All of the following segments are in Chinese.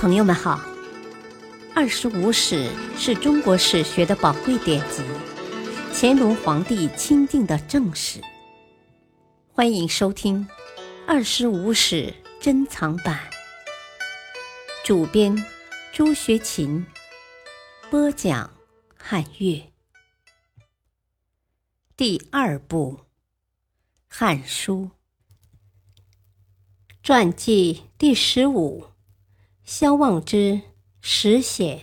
朋友们好，《二十五史》是中国史学的宝贵典籍，乾隆皇帝钦定的正史。欢迎收听《二十五史珍藏版》，主编朱学勤，播讲汉乐。第二部《汉书》传记第十五。萧望之实显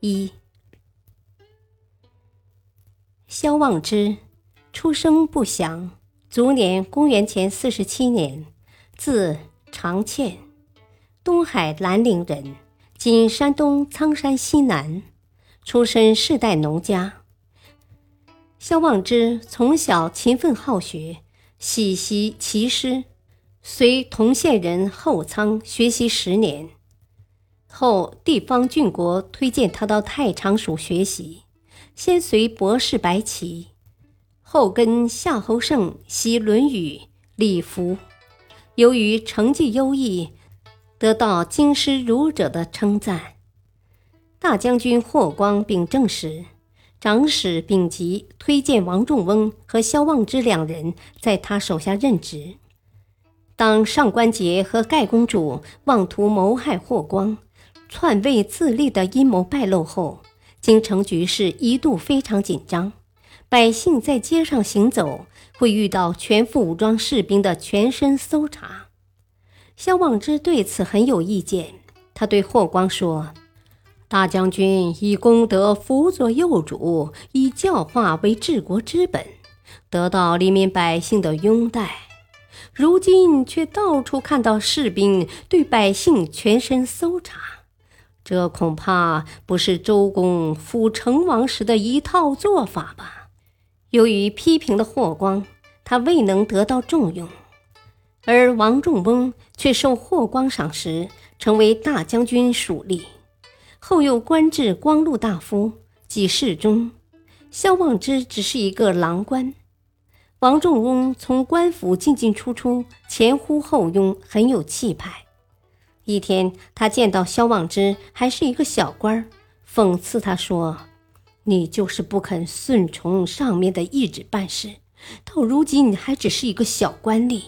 一。萧望之出生不详，卒年公元前四十七年，字长倩，东海兰陵人，今山东苍山西南，出身世代农家。萧望之从小勤奋好学，喜习奇诗。随同县人后仓学习十年，后地方郡国推荐他到太常署学习，先随博士白起，后跟夏侯胜习《论语》礼服。由于成绩优异，得到京师儒者的称赞。大将军霍光秉政时，长史丙吉推荐王仲翁和萧望之两人在他手下任职。当上官桀和盖公主妄图谋害霍光、篡位自立的阴谋败露后，京城局势一度非常紧张。百姓在街上行走，会遇到全副武装士兵的全身搜查。萧望之对此很有意见，他对霍光说：“大将军以功德辅佐幼主，以教化为治国之本，得到黎民百姓的拥戴。”如今却到处看到士兵对百姓全身搜查，这恐怕不是周公辅成王时的一套做法吧？由于批评了霍光，他未能得到重用，而王仲翁却受霍光赏识，成为大将军属吏，后又官至光禄大夫、给侍中。萧望之只是一个郎官。王仲翁从官府进进出出，前呼后拥，很有气派。一天，他见到萧望之还是一个小官儿，讽刺他说：“你就是不肯顺从上面的意志办事，到如今还只是一个小官吏。”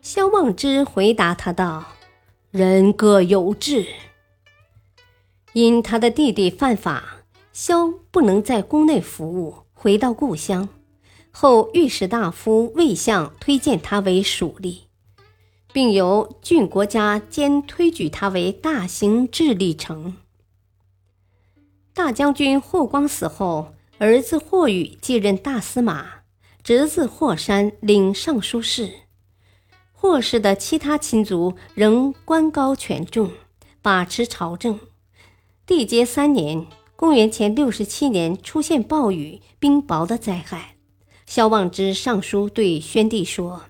萧望之回答他道：“人各有志。”因他的弟弟犯法，萧不能在宫内服务，回到故乡。后御史大夫魏相推荐他为属吏，并由郡国家兼推举他为大行智吏丞。大将军霍光死后，儿子霍宇继任大司马，侄子霍山领尚书事。霍氏的其他亲族仍官高权重，把持朝政。帝节三年（公元前六十七年），出现暴雨、冰雹的灾害。萧望之上书对宣帝说：“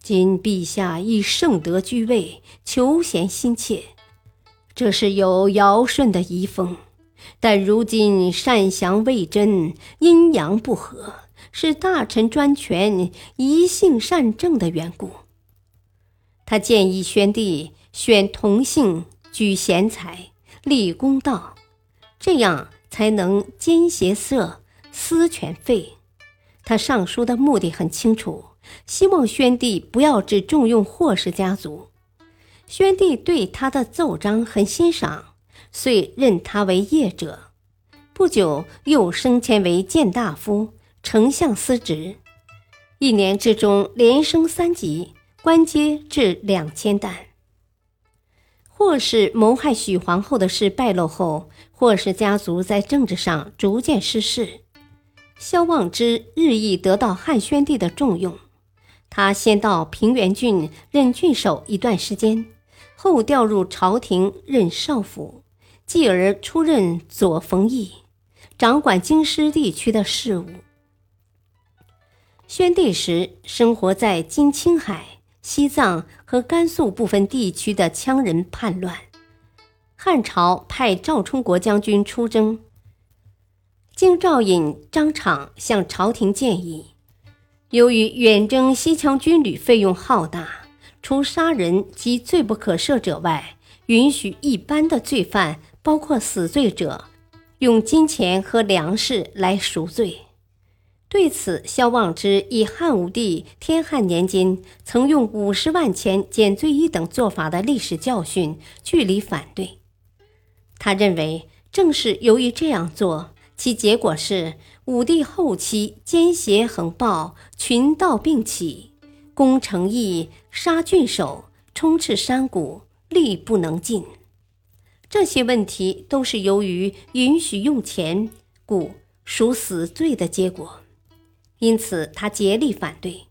今陛下以圣德居位，求贤心切，这是有尧舜的遗风。但如今善祥未真，阴阳不和，是大臣专权、疑性善政的缘故。他建议宣帝选同姓、举贤才、立公道，这样才能兼邪色、私权废。”他上书的目的很清楚，希望宣帝不要只重用霍氏家族。宣帝对他的奏章很欣赏，遂任他为业者。不久，又升迁为谏大夫、丞相司职。一年之中，连升三级，官阶至两千担。霍氏谋害许皇后的事败露后，霍氏家族在政治上逐渐失势。萧望之日益得到汉宣帝的重用，他先到平原郡任郡守一段时间，后调入朝廷任少府，继而出任左冯翊，掌管京师地区的事务。宣帝时，生活在今青海、西藏和甘肃部分地区的羌人叛乱，汉朝派赵充国将军出征。经赵隐、张敞向朝廷建议，由于远征西羌军旅费用浩大，除杀人及罪不可赦者外，允许一般的罪犯，包括死罪者，用金钱和粮食来赎罪。对此，萧望之以汉武帝天汉年间曾用五十万钱减罪一等做法的历史教训据理反对。他认为，正是由于这样做，其结果是武帝后期奸邪横暴，群盗并起，攻城邑，杀郡守，充斥山谷，力不能尽。这些问题都是由于允许用钱，故属死罪的结果。因此，他竭力反对。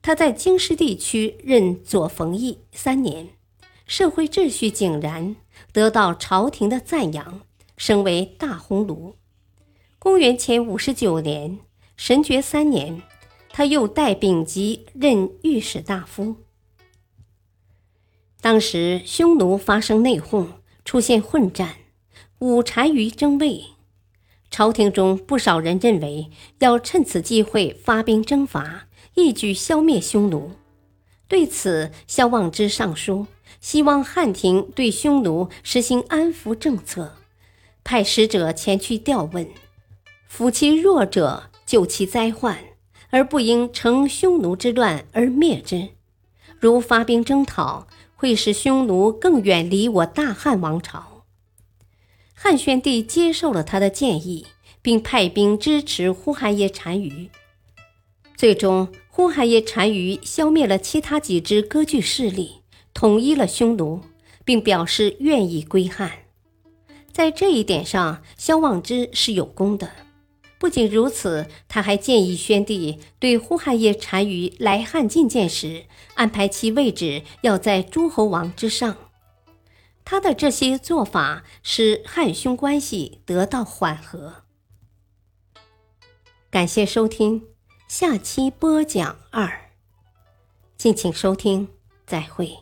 他在京师地区任左冯翊三年，社会秩序井然，得到朝廷的赞扬，升为大鸿胪。公元前五十九年，神爵三年，他又代丙吉任御史大夫。当时，匈奴发生内讧，出现混战，五单于争位。朝廷中不少人认为要趁此机会发兵征伐，一举消灭匈奴。对此，萧望之上书，希望汉廷对匈奴实行安抚政策，派使者前去调问，抚其弱者，救其灾患，而不应乘匈奴之乱而灭之。如发兵征讨，会使匈奴更远离我大汉王朝。汉宣帝接受了他的建议，并派兵支持呼韩邪单于。最终，呼韩邪单于消灭了其他几支割据势力，统一了匈奴，并表示愿意归汉。在这一点上，萧望之是有功的。不仅如此，他还建议宣帝对呼韩邪单于来汉觐见时，安排其位置要在诸侯王之上。他的这些做法使汉匈关系得到缓和。感谢收听，下期播讲二。敬请收听，再会。